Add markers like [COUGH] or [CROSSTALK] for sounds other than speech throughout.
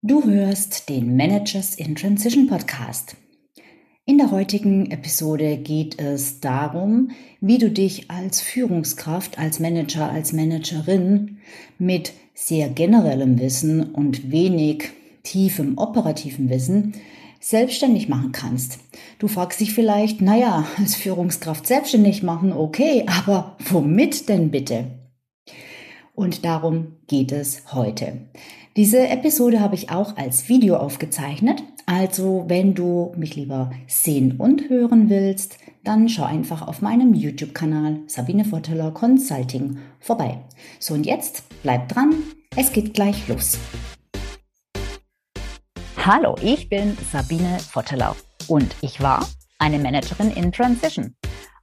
Du hörst den Managers in Transition Podcast. In der heutigen Episode geht es darum, wie du dich als Führungskraft, als Manager, als Managerin mit sehr generellem Wissen und wenig tiefem operativen Wissen selbstständig machen kannst. Du fragst dich vielleicht, naja, als Führungskraft selbstständig machen, okay, aber womit denn bitte? Und darum geht es heute. Diese Episode habe ich auch als Video aufgezeichnet. Also wenn du mich lieber sehen und hören willst, dann schau einfach auf meinem YouTube-Kanal Sabine Votteler Consulting vorbei. So und jetzt bleib dran, es geht gleich los. Hallo, ich bin Sabine Votteler und ich war eine Managerin in Transition.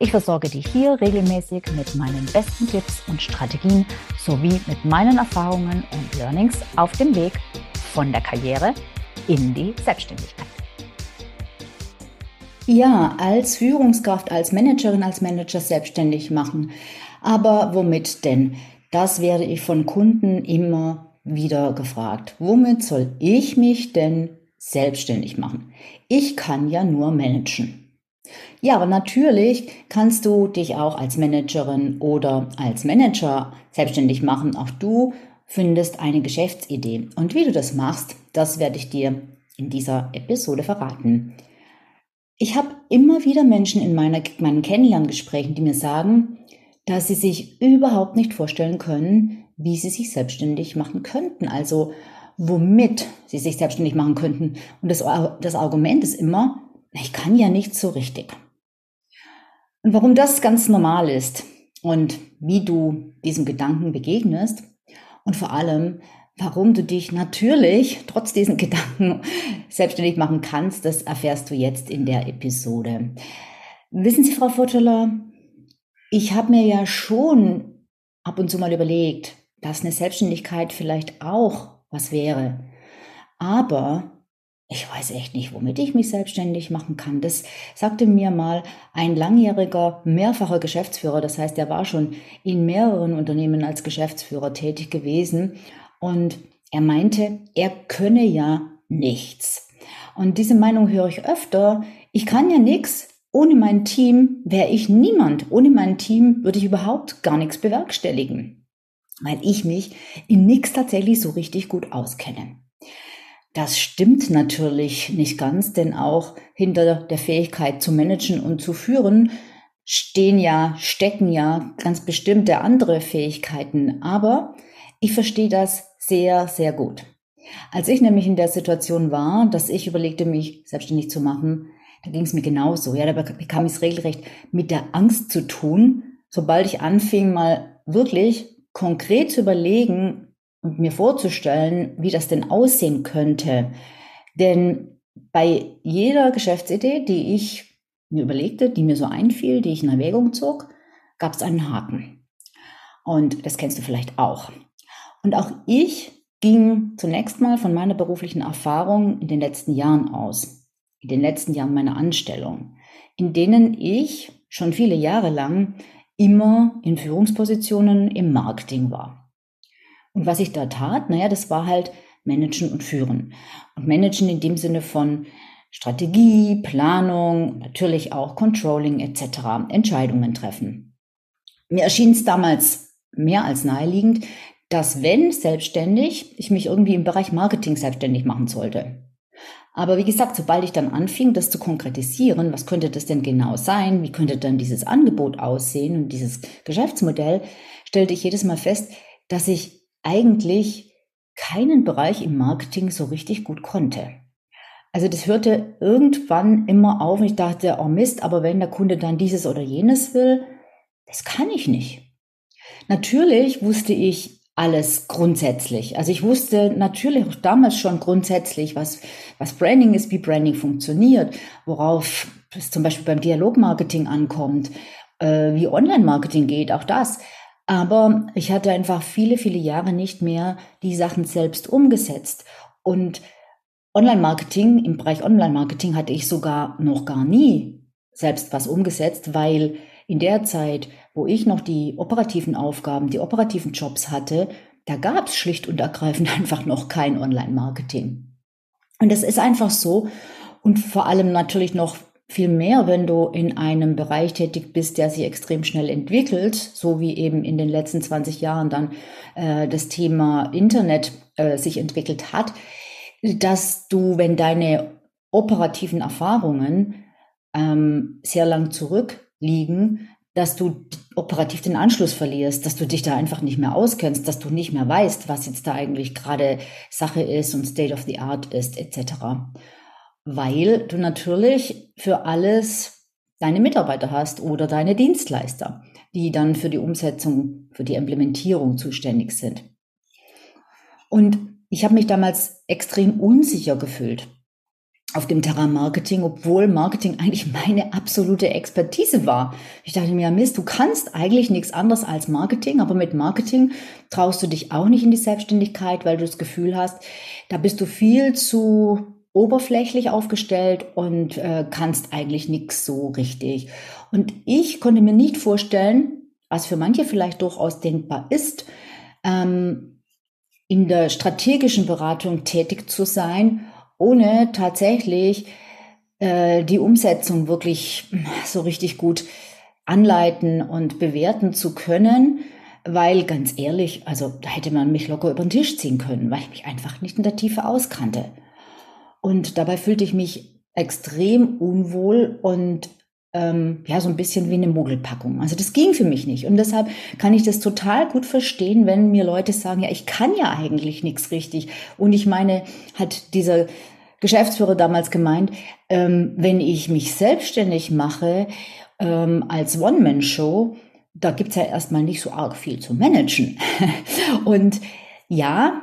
Ich versorge dich hier regelmäßig mit meinen besten Tipps und Strategien sowie mit meinen Erfahrungen und Learnings auf dem Weg von der Karriere in die Selbstständigkeit. Ja, als Führungskraft, als Managerin, als Manager selbstständig machen. Aber womit denn? Das werde ich von Kunden immer wieder gefragt. Womit soll ich mich denn selbstständig machen? Ich kann ja nur managen. Ja, aber natürlich kannst du dich auch als Managerin oder als Manager selbstständig machen. Auch du findest eine Geschäftsidee. Und wie du das machst, das werde ich dir in dieser Episode verraten. Ich habe immer wieder Menschen in meiner, meinen Kennenlerngesprächen, die mir sagen, dass sie sich überhaupt nicht vorstellen können, wie sie sich selbstständig machen könnten. Also womit sie sich selbstständig machen könnten. Und das, das Argument ist immer, ich kann ja nicht so richtig. Und warum das ganz normal ist und wie du diesem Gedanken begegnest und vor allem, warum du dich natürlich trotz diesen [LAUGHS] Gedanken selbstständig machen kannst, das erfährst du jetzt in der Episode. Wissen Sie, Frau Futteler, ich habe mir ja schon ab und zu mal überlegt, dass eine Selbstständigkeit vielleicht auch was wäre. Aber ich weiß echt nicht, womit ich mich selbstständig machen kann. Das sagte mir mal ein langjähriger, mehrfacher Geschäftsführer. Das heißt, er war schon in mehreren Unternehmen als Geschäftsführer tätig gewesen. Und er meinte, er könne ja nichts. Und diese Meinung höre ich öfter. Ich kann ja nichts. Ohne mein Team wäre ich niemand. Ohne mein Team würde ich überhaupt gar nichts bewerkstelligen, weil ich mich in nichts tatsächlich so richtig gut auskenne. Das stimmt natürlich nicht ganz, denn auch hinter der Fähigkeit zu managen und zu führen stehen ja, stecken ja ganz bestimmte andere Fähigkeiten. Aber ich verstehe das sehr, sehr gut. Als ich nämlich in der Situation war, dass ich überlegte, mich selbstständig zu machen, da ging es mir genauso. Ja, da bekam ich es regelrecht mit der Angst zu tun, sobald ich anfing, mal wirklich konkret zu überlegen, und mir vorzustellen, wie das denn aussehen könnte. Denn bei jeder Geschäftsidee, die ich mir überlegte, die mir so einfiel, die ich in Erwägung zog, gab es einen Haken. Und das kennst du vielleicht auch. Und auch ich ging zunächst mal von meiner beruflichen Erfahrung in den letzten Jahren aus, in den letzten Jahren meiner Anstellung, in denen ich schon viele Jahre lang immer in Führungspositionen im Marketing war. Und was ich da tat, naja, das war halt Managen und Führen. Und Managen in dem Sinne von Strategie, Planung, natürlich auch Controlling etc., Entscheidungen treffen. Mir erschien es damals mehr als naheliegend, dass wenn selbstständig, ich mich irgendwie im Bereich Marketing selbstständig machen sollte. Aber wie gesagt, sobald ich dann anfing, das zu konkretisieren, was könnte das denn genau sein, wie könnte dann dieses Angebot aussehen und dieses Geschäftsmodell, stellte ich jedes Mal fest, dass ich eigentlich keinen Bereich im Marketing so richtig gut konnte. Also das hörte irgendwann immer auf und ich dachte, oh Mist, aber wenn der Kunde dann dieses oder jenes will, das kann ich nicht. Natürlich wusste ich alles grundsätzlich. Also ich wusste natürlich auch damals schon grundsätzlich, was, was Branding ist, wie Branding funktioniert, worauf es zum Beispiel beim Dialogmarketing ankommt, äh, wie Online-Marketing geht, auch das. Aber ich hatte einfach viele, viele Jahre nicht mehr die Sachen selbst umgesetzt. Und Online-Marketing, im Bereich Online-Marketing hatte ich sogar noch gar nie selbst was umgesetzt, weil in der Zeit, wo ich noch die operativen Aufgaben, die operativen Jobs hatte, da gab es schlicht und ergreifend [LAUGHS] einfach noch kein Online-Marketing. Und das ist einfach so. Und vor allem natürlich noch viel mehr, wenn du in einem Bereich tätig bist, der sich extrem schnell entwickelt, so wie eben in den letzten 20 Jahren dann äh, das Thema Internet äh, sich entwickelt hat, dass du, wenn deine operativen Erfahrungen ähm, sehr lang zurückliegen, dass du operativ den Anschluss verlierst, dass du dich da einfach nicht mehr auskennst, dass du nicht mehr weißt, was jetzt da eigentlich gerade Sache ist und State of the Art ist, etc. Weil du natürlich für alles deine Mitarbeiter hast oder deine Dienstleister, die dann für die Umsetzung, für die Implementierung zuständig sind. Und ich habe mich damals extrem unsicher gefühlt auf dem Terrain Marketing, obwohl Marketing eigentlich meine absolute Expertise war. Ich dachte mir, Mist, du kannst eigentlich nichts anderes als Marketing, aber mit Marketing traust du dich auch nicht in die Selbstständigkeit, weil du das Gefühl hast, da bist du viel zu oberflächlich aufgestellt und äh, kannst eigentlich nichts so richtig. Und ich konnte mir nicht vorstellen, was für manche vielleicht durchaus denkbar ist, ähm, in der strategischen Beratung tätig zu sein ohne tatsächlich äh, die Umsetzung wirklich so richtig gut anleiten und bewerten zu können, weil ganz ehrlich, also da hätte man mich locker über den Tisch ziehen können, weil ich mich einfach nicht in der Tiefe auskannte. Und dabei fühlte ich mich extrem unwohl und ähm, ja, so ein bisschen wie eine Mogelpackung. Also das ging für mich nicht. Und deshalb kann ich das total gut verstehen, wenn mir Leute sagen, ja, ich kann ja eigentlich nichts richtig. Und ich meine, hat dieser Geschäftsführer damals gemeint, ähm, wenn ich mich selbstständig mache ähm, als One-Man-Show, da gibt's ja erstmal nicht so arg viel zu managen. [LAUGHS] Und ja,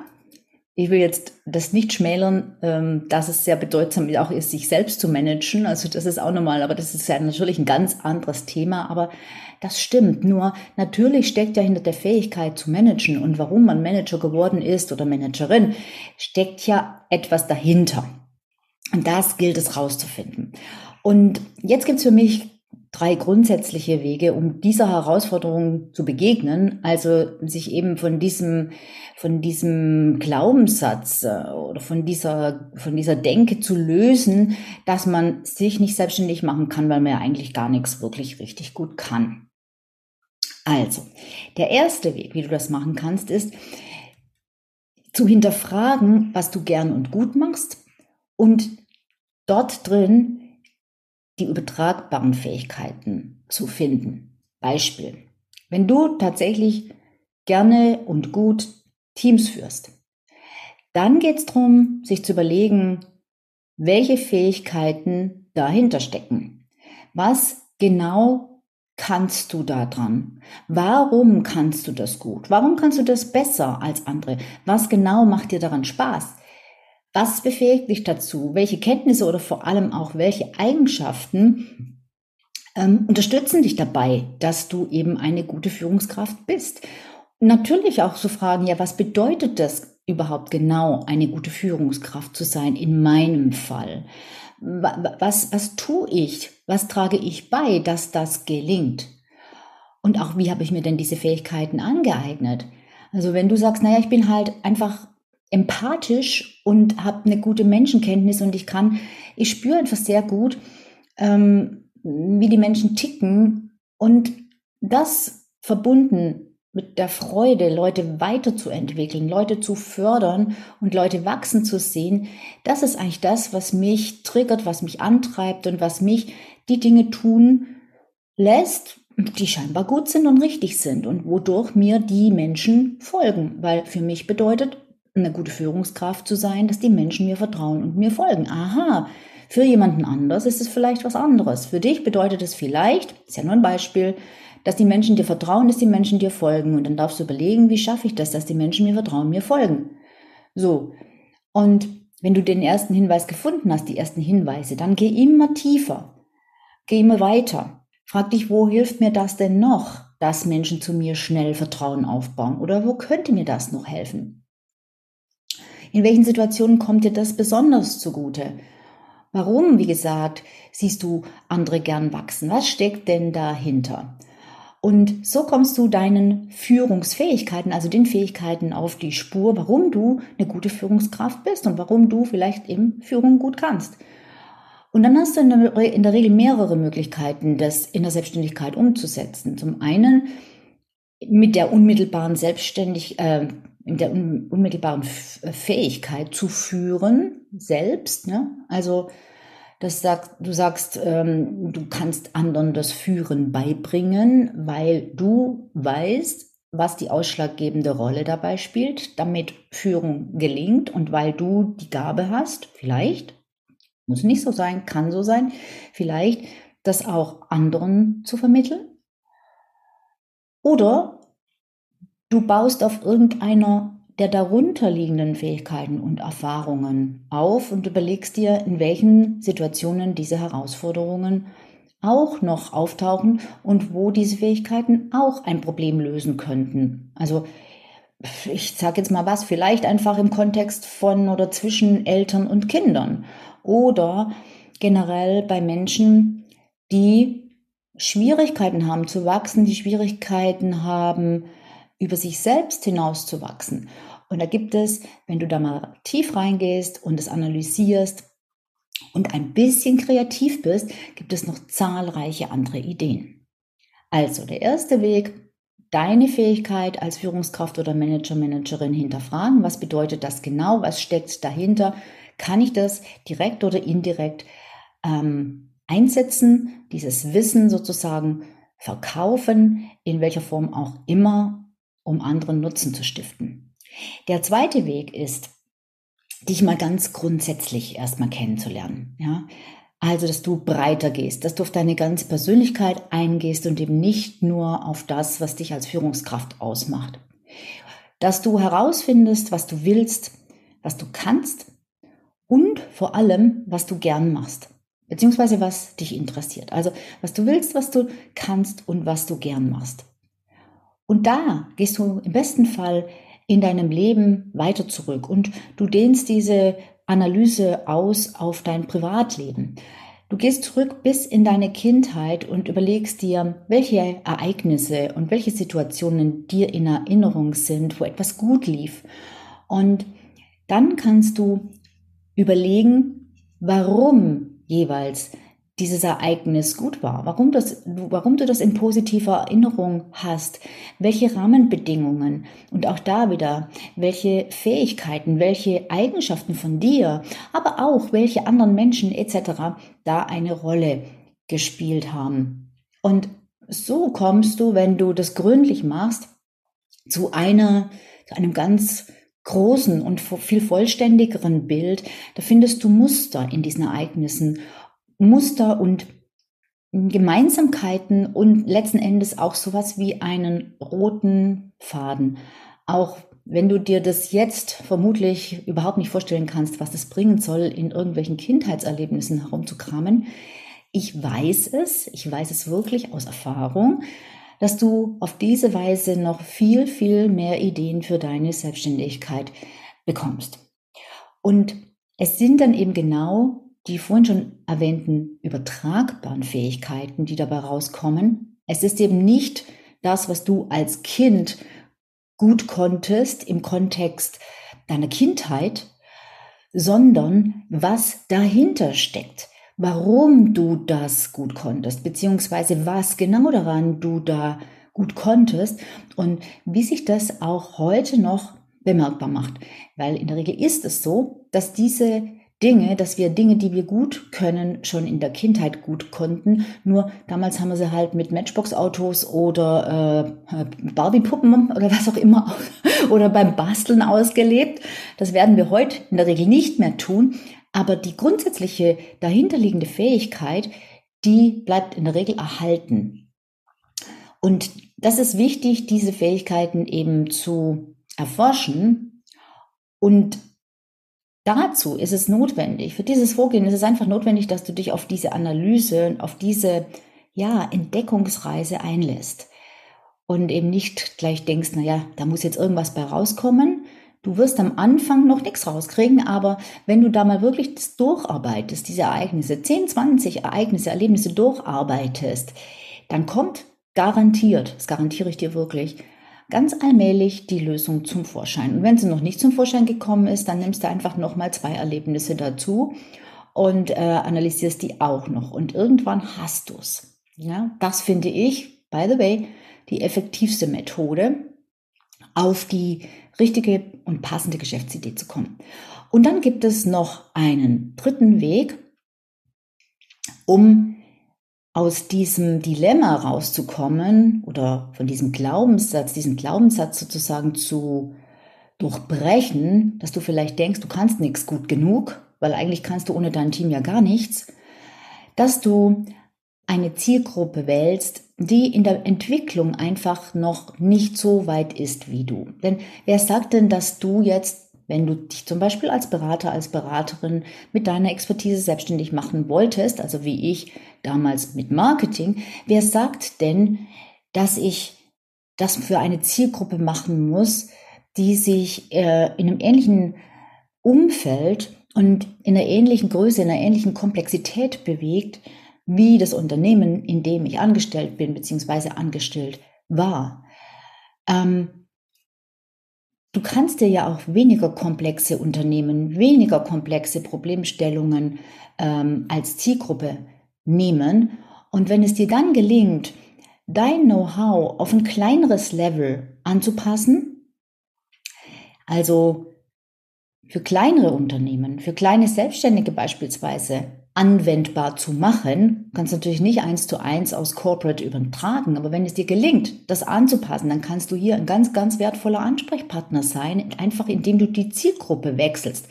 ich will jetzt das nicht schmälern, ähm, dass es sehr bedeutsam auch ist, sich selbst zu managen. Also das ist auch normal, aber das ist ja natürlich ein ganz anderes Thema. Aber das stimmt. Nur natürlich steckt ja hinter der Fähigkeit zu managen und warum man Manager geworden ist oder Managerin, steckt ja etwas dahinter. Und das gilt es rauszufinden. Und jetzt gibt es für mich drei grundsätzliche Wege, um dieser Herausforderung zu begegnen, also sich eben von diesem, von diesem Glaubenssatz äh, oder von dieser, von dieser Denke zu lösen, dass man sich nicht selbstständig machen kann, weil man ja eigentlich gar nichts wirklich richtig gut kann. Also, der erste Weg, wie du das machen kannst, ist zu hinterfragen, was du gern und gut machst und dort drin die übertragbaren Fähigkeiten zu finden. Beispiel. Wenn du tatsächlich gerne und gut Teams führst, dann geht es darum, sich zu überlegen, welche Fähigkeiten dahinter stecken. Was genau kannst du da dran? Warum kannst du das gut? Warum kannst du das besser als andere? Was genau macht dir daran Spaß? Was befähigt dich dazu? Welche Kenntnisse oder vor allem auch welche Eigenschaften ähm, unterstützen dich dabei, dass du eben eine gute Führungskraft bist? Natürlich auch zu fragen, ja, was bedeutet das überhaupt genau, eine gute Führungskraft zu sein in meinem Fall? Was, was tue ich? Was trage ich bei, dass das gelingt? Und auch, wie habe ich mir denn diese Fähigkeiten angeeignet? Also wenn du sagst, naja, ich bin halt einfach empathisch und habe eine gute Menschenkenntnis und ich kann, ich spüre einfach sehr gut, ähm, wie die Menschen ticken und das verbunden mit der Freude, Leute weiterzuentwickeln, Leute zu fördern und Leute wachsen zu sehen, das ist eigentlich das, was mich triggert, was mich antreibt und was mich die Dinge tun lässt, die scheinbar gut sind und richtig sind und wodurch mir die Menschen folgen, weil für mich bedeutet, eine gute Führungskraft zu sein, dass die Menschen mir vertrauen und mir folgen. Aha, für jemanden anders ist es vielleicht was anderes. Für dich bedeutet es vielleicht, ist ja nur ein Beispiel, dass die Menschen dir vertrauen, dass die Menschen dir folgen. Und dann darfst du überlegen, wie schaffe ich das, dass die Menschen mir vertrauen, mir folgen. So. Und wenn du den ersten Hinweis gefunden hast, die ersten Hinweise, dann geh immer tiefer. geh immer weiter. Frag dich, wo hilft mir das denn noch, dass Menschen zu mir schnell Vertrauen aufbauen? Oder wo könnte mir das noch helfen? In welchen Situationen kommt dir das besonders zugute? Warum, wie gesagt, siehst du andere gern wachsen? Was steckt denn dahinter? Und so kommst du deinen Führungsfähigkeiten, also den Fähigkeiten auf die Spur, warum du eine gute Führungskraft bist und warum du vielleicht eben Führung gut kannst. Und dann hast du in der, Regel mehrere Möglichkeiten, das in der Selbstständigkeit umzusetzen. Zum einen mit der unmittelbaren Selbstständigkeit, äh, in der unmittelbaren Fähigkeit zu führen, selbst. Ne? Also das sagt, du sagst, ähm, du kannst anderen das Führen beibringen, weil du weißt, was die ausschlaggebende Rolle dabei spielt, damit Führung gelingt und weil du die Gabe hast, vielleicht, muss nicht so sein, kann so sein, vielleicht das auch anderen zu vermitteln. Oder Du baust auf irgendeiner der darunterliegenden Fähigkeiten und Erfahrungen auf und überlegst dir, in welchen Situationen diese Herausforderungen auch noch auftauchen und wo diese Fähigkeiten auch ein Problem lösen könnten. Also ich sage jetzt mal was, vielleicht einfach im Kontext von oder zwischen Eltern und Kindern oder generell bei Menschen, die Schwierigkeiten haben zu wachsen, die Schwierigkeiten haben, über sich selbst hinauszuwachsen. Und da gibt es, wenn du da mal tief reingehst und es analysierst und ein bisschen kreativ bist, gibt es noch zahlreiche andere Ideen. Also der erste Weg, deine Fähigkeit als Führungskraft oder Manager, Managerin hinterfragen. Was bedeutet das genau? Was steckt dahinter? Kann ich das direkt oder indirekt ähm, einsetzen? Dieses Wissen sozusagen verkaufen, in welcher Form auch immer um anderen Nutzen zu stiften. Der zweite Weg ist, dich mal ganz grundsätzlich erstmal kennenzulernen. Ja? Also, dass du breiter gehst, dass du auf deine ganze Persönlichkeit eingehst und eben nicht nur auf das, was dich als Führungskraft ausmacht. Dass du herausfindest, was du willst, was du kannst und vor allem, was du gern machst, beziehungsweise was dich interessiert. Also, was du willst, was du kannst und was du gern machst. Und da gehst du im besten Fall in deinem Leben weiter zurück und du dehnst diese Analyse aus auf dein Privatleben. Du gehst zurück bis in deine Kindheit und überlegst dir, welche Ereignisse und welche Situationen dir in Erinnerung sind, wo etwas gut lief. Und dann kannst du überlegen, warum jeweils dieses Ereignis gut war, warum, das, warum du das in positiver Erinnerung hast, welche Rahmenbedingungen und auch da wieder, welche Fähigkeiten, welche Eigenschaften von dir, aber auch welche anderen Menschen etc. da eine Rolle gespielt haben. Und so kommst du, wenn du das gründlich machst, zu einer, zu einem ganz großen und viel vollständigeren Bild. Da findest du Muster in diesen Ereignissen Muster und Gemeinsamkeiten und letzten Endes auch sowas wie einen roten Faden. Auch wenn du dir das jetzt vermutlich überhaupt nicht vorstellen kannst, was das bringen soll, in irgendwelchen Kindheitserlebnissen herumzukramen. Ich weiß es, ich weiß es wirklich aus Erfahrung, dass du auf diese Weise noch viel, viel mehr Ideen für deine Selbstständigkeit bekommst. Und es sind dann eben genau die vorhin schon erwähnten übertragbaren Fähigkeiten, die dabei rauskommen. Es ist eben nicht das, was du als Kind gut konntest im Kontext deiner Kindheit, sondern was dahinter steckt, warum du das gut konntest, beziehungsweise was genau daran du da gut konntest und wie sich das auch heute noch bemerkbar macht. Weil in der Regel ist es so, dass diese Dinge, dass wir Dinge, die wir gut können, schon in der Kindheit gut konnten. Nur damals haben wir sie halt mit Matchbox-Autos oder äh, Barbie-Puppen oder was auch immer [LAUGHS] oder beim Basteln ausgelebt. Das werden wir heute in der Regel nicht mehr tun. Aber die grundsätzliche dahinterliegende Fähigkeit, die bleibt in der Regel erhalten. Und das ist wichtig, diese Fähigkeiten eben zu erforschen und dazu ist es notwendig, für dieses Vorgehen ist es einfach notwendig, dass du dich auf diese Analyse, auf diese ja, Entdeckungsreise einlässt und eben nicht gleich denkst, naja, da muss jetzt irgendwas bei rauskommen. Du wirst am Anfang noch nichts rauskriegen, aber wenn du da mal wirklich das durcharbeitest, diese Ereignisse, 10, 20 Ereignisse, Erlebnisse durcharbeitest, dann kommt garantiert, das garantiere ich dir wirklich, ganz allmählich die Lösung zum Vorschein. Und wenn sie noch nicht zum Vorschein gekommen ist, dann nimmst du einfach nochmal zwei Erlebnisse dazu und äh, analysierst die auch noch. Und irgendwann hast du es. Ja, das finde ich, by the way, die effektivste Methode, auf die richtige und passende Geschäftsidee zu kommen. Und dann gibt es noch einen dritten Weg, um aus diesem Dilemma rauszukommen oder von diesem Glaubenssatz, diesen Glaubenssatz sozusagen zu durchbrechen, dass du vielleicht denkst, du kannst nichts gut genug, weil eigentlich kannst du ohne dein Team ja gar nichts, dass du eine Zielgruppe wählst, die in der Entwicklung einfach noch nicht so weit ist wie du. Denn wer sagt denn, dass du jetzt wenn du dich zum Beispiel als Berater, als Beraterin mit deiner Expertise selbstständig machen wolltest, also wie ich damals mit Marketing, wer sagt denn, dass ich das für eine Zielgruppe machen muss, die sich äh, in einem ähnlichen Umfeld und in einer ähnlichen Größe, in einer ähnlichen Komplexität bewegt, wie das Unternehmen, in dem ich angestellt bin, beziehungsweise angestellt war. Ähm, Du kannst dir ja auch weniger komplexe Unternehmen, weniger komplexe Problemstellungen ähm, als Zielgruppe nehmen. Und wenn es dir dann gelingt, dein Know-how auf ein kleineres Level anzupassen, also für kleinere Unternehmen, für kleine Selbstständige beispielsweise, anwendbar zu machen. Du kannst natürlich nicht eins zu eins aus Corporate übertragen, aber wenn es dir gelingt, das anzupassen, dann kannst du hier ein ganz, ganz wertvoller Ansprechpartner sein, einfach indem du die Zielgruppe wechselst.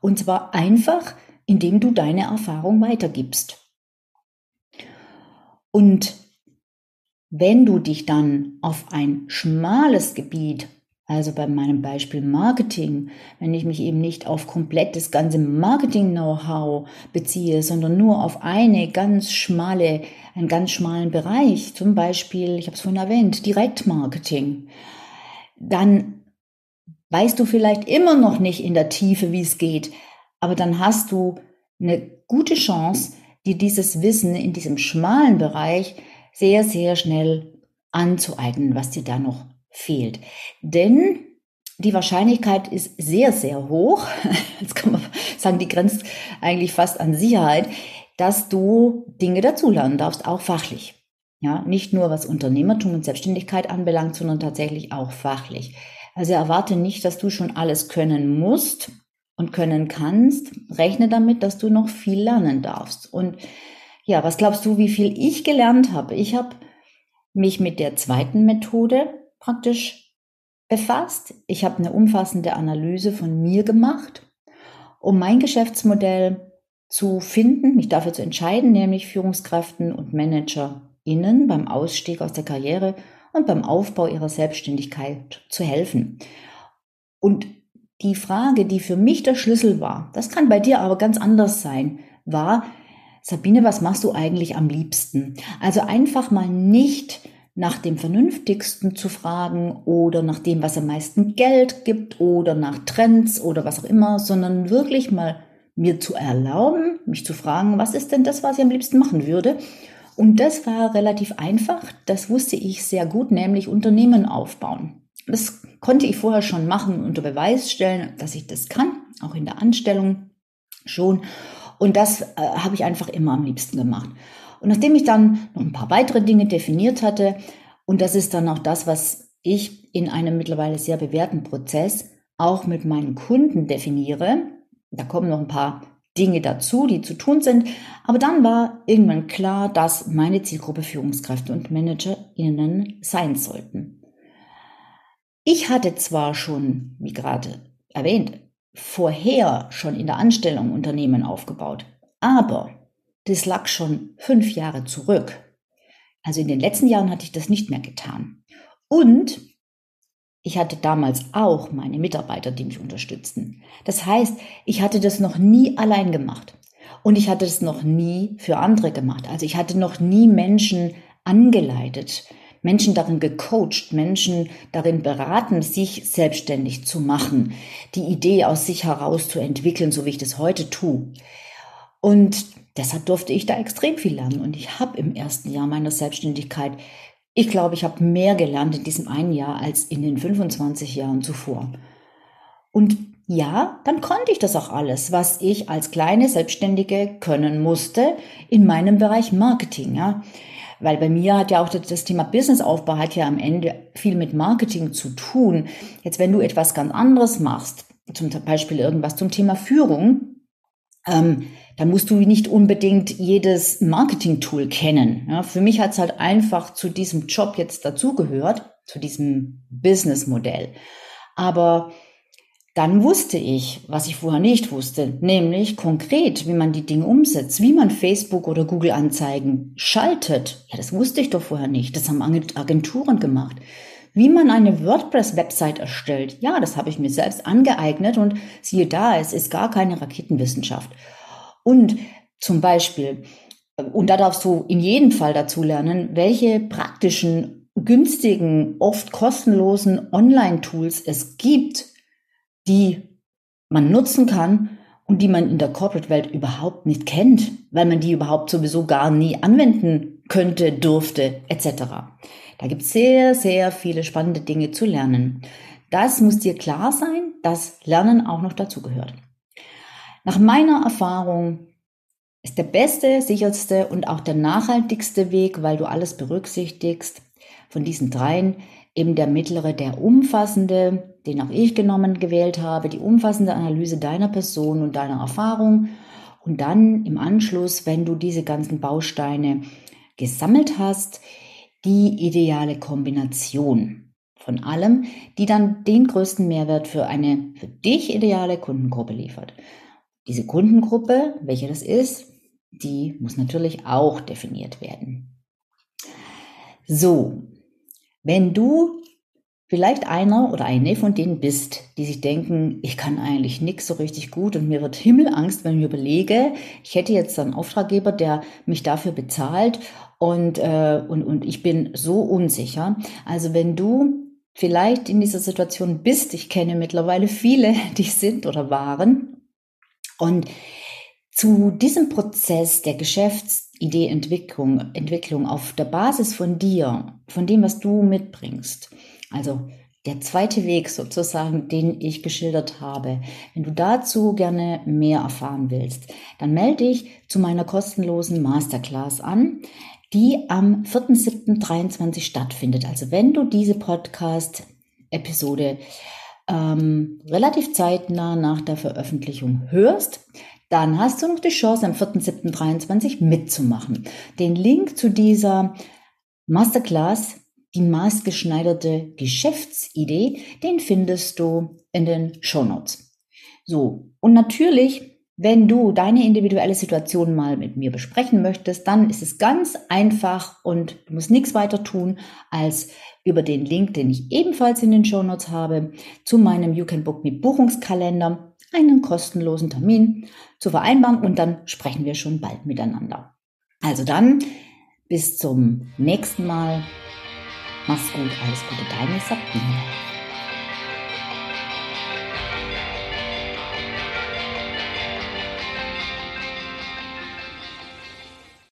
Und zwar einfach, indem du deine Erfahrung weitergibst. Und wenn du dich dann auf ein schmales Gebiet also bei meinem Beispiel Marketing, wenn ich mich eben nicht auf komplett das ganze Marketing-Know-how beziehe, sondern nur auf eine ganz schmale, einen ganz schmalen Bereich, zum Beispiel, ich habe es vorhin erwähnt, Direktmarketing, dann weißt du vielleicht immer noch nicht in der Tiefe, wie es geht, aber dann hast du eine gute Chance, dir dieses Wissen in diesem schmalen Bereich sehr, sehr schnell anzueignen, was dir da noch fehlt. Denn die Wahrscheinlichkeit ist sehr, sehr hoch, [LAUGHS] jetzt kann man sagen, die grenzt eigentlich fast an Sicherheit, dass du Dinge dazulernen darfst, auch fachlich. Ja, nicht nur was Unternehmertum und Selbstständigkeit anbelangt, sondern tatsächlich auch fachlich. Also erwarte nicht, dass du schon alles können musst und können kannst. Rechne damit, dass du noch viel lernen darfst. Und ja, was glaubst du, wie viel ich gelernt habe? Ich habe mich mit der zweiten Methode praktisch befasst. Ich habe eine umfassende Analyse von mir gemacht, um mein Geschäftsmodell zu finden, mich dafür zu entscheiden, nämlich Führungskräften und ManagerInnen beim Ausstieg aus der Karriere und beim Aufbau ihrer Selbstständigkeit zu helfen. Und die Frage, die für mich der Schlüssel war, das kann bei dir aber ganz anders sein, war, Sabine, was machst du eigentlich am liebsten? Also einfach mal nicht nach dem Vernünftigsten zu fragen oder nach dem, was am meisten Geld gibt oder nach Trends oder was auch immer, sondern wirklich mal mir zu erlauben, mich zu fragen, was ist denn das, was ich am liebsten machen würde? Und das war relativ einfach. Das wusste ich sehr gut, nämlich Unternehmen aufbauen. Das konnte ich vorher schon machen, unter Beweis stellen, dass ich das kann, auch in der Anstellung schon. Und das äh, habe ich einfach immer am liebsten gemacht. Und nachdem ich dann noch ein paar weitere Dinge definiert hatte, und das ist dann auch das, was ich in einem mittlerweile sehr bewährten Prozess auch mit meinen Kunden definiere, da kommen noch ein paar Dinge dazu, die zu tun sind. Aber dann war irgendwann klar, dass meine Zielgruppe Führungskräfte und ManagerInnen sein sollten. Ich hatte zwar schon, wie gerade erwähnt, vorher schon in der Anstellung Unternehmen aufgebaut, aber das lag schon fünf Jahre zurück. Also in den letzten Jahren hatte ich das nicht mehr getan. Und ich hatte damals auch meine Mitarbeiter, die mich unterstützten. Das heißt, ich hatte das noch nie allein gemacht. Und ich hatte das noch nie für andere gemacht. Also ich hatte noch nie Menschen angeleitet, Menschen darin gecoacht, Menschen darin beraten, sich selbstständig zu machen, die Idee aus sich heraus zu entwickeln, so wie ich das heute tue. Und deshalb durfte ich da extrem viel lernen. Und ich habe im ersten Jahr meiner Selbstständigkeit ich glaube, ich habe mehr gelernt in diesem einen Jahr als in den 25 Jahren zuvor. Und ja, dann konnte ich das auch alles, was ich als kleine Selbstständige können musste in meinem Bereich Marketing. Ja. Weil bei mir hat ja auch das Thema Businessaufbau hat ja am Ende viel mit Marketing zu tun. Jetzt, wenn du etwas ganz anderes machst, zum Beispiel irgendwas zum Thema Führung, ähm, dann musst du nicht unbedingt jedes Marketing-Tool kennen. Ja, für mich hat es halt einfach zu diesem Job jetzt dazugehört, zu diesem Business-Modell. Aber dann wusste ich, was ich vorher nicht wusste, nämlich konkret, wie man die Dinge umsetzt, wie man Facebook oder Google Anzeigen schaltet. Ja, das wusste ich doch vorher nicht. Das haben Agenturen gemacht. Wie man eine WordPress-Website erstellt, ja, das habe ich mir selbst angeeignet und siehe da, es ist gar keine Raketenwissenschaft. Und zum Beispiel, und da darfst du in jedem Fall dazu lernen, welche praktischen, günstigen, oft kostenlosen Online-Tools es gibt, die man nutzen kann und die man in der Corporate-Welt überhaupt nicht kennt, weil man die überhaupt sowieso gar nie anwenden könnte, durfte, etc. Da gibt es sehr, sehr viele spannende Dinge zu lernen. Das muss dir klar sein, dass Lernen auch noch dazugehört. Nach meiner Erfahrung ist der beste, sicherste und auch der nachhaltigste Weg, weil du alles berücksichtigst, von diesen dreien eben der mittlere, der umfassende, den auch ich genommen gewählt habe, die umfassende Analyse deiner Person und deiner Erfahrung und dann im Anschluss, wenn du diese ganzen Bausteine gesammelt hast, die ideale Kombination von allem, die dann den größten Mehrwert für eine für dich ideale Kundengruppe liefert. Diese Kundengruppe, welche das ist, die muss natürlich auch definiert werden. So, wenn du vielleicht einer oder eine von denen bist, die sich denken, ich kann eigentlich nichts so richtig gut und mir wird Himmelangst, wenn ich überlege, ich hätte jetzt einen Auftraggeber, der mich dafür bezahlt und, äh, und, und ich bin so unsicher. Also wenn du vielleicht in dieser Situation bist, ich kenne mittlerweile viele, [LAUGHS] die sind oder waren, und zu diesem Prozess der Geschäftsideeentwicklung Entwicklung auf der Basis von dir, von dem, was du mitbringst, also der zweite Weg sozusagen, den ich geschildert habe. Wenn du dazu gerne mehr erfahren willst, dann melde dich zu meiner kostenlosen Masterclass an, die am 4.7.23 stattfindet. Also wenn du diese Podcast-Episode ähm, relativ zeitnah nach der Veröffentlichung hörst, dann hast du noch die Chance, am 4.7.23 mitzumachen. Den Link zu dieser Masterclass, die maßgeschneiderte Geschäftsidee, den findest du in den Show Notes. So, und natürlich wenn du deine individuelle Situation mal mit mir besprechen möchtest, dann ist es ganz einfach und du musst nichts weiter tun, als über den Link, den ich ebenfalls in den Show Notes habe, zu meinem You Can Book Me Buchungskalender einen kostenlosen Termin zu vereinbaren und dann sprechen wir schon bald miteinander. Also dann, bis zum nächsten Mal. Mach's gut, alles Gute, deine Sabine.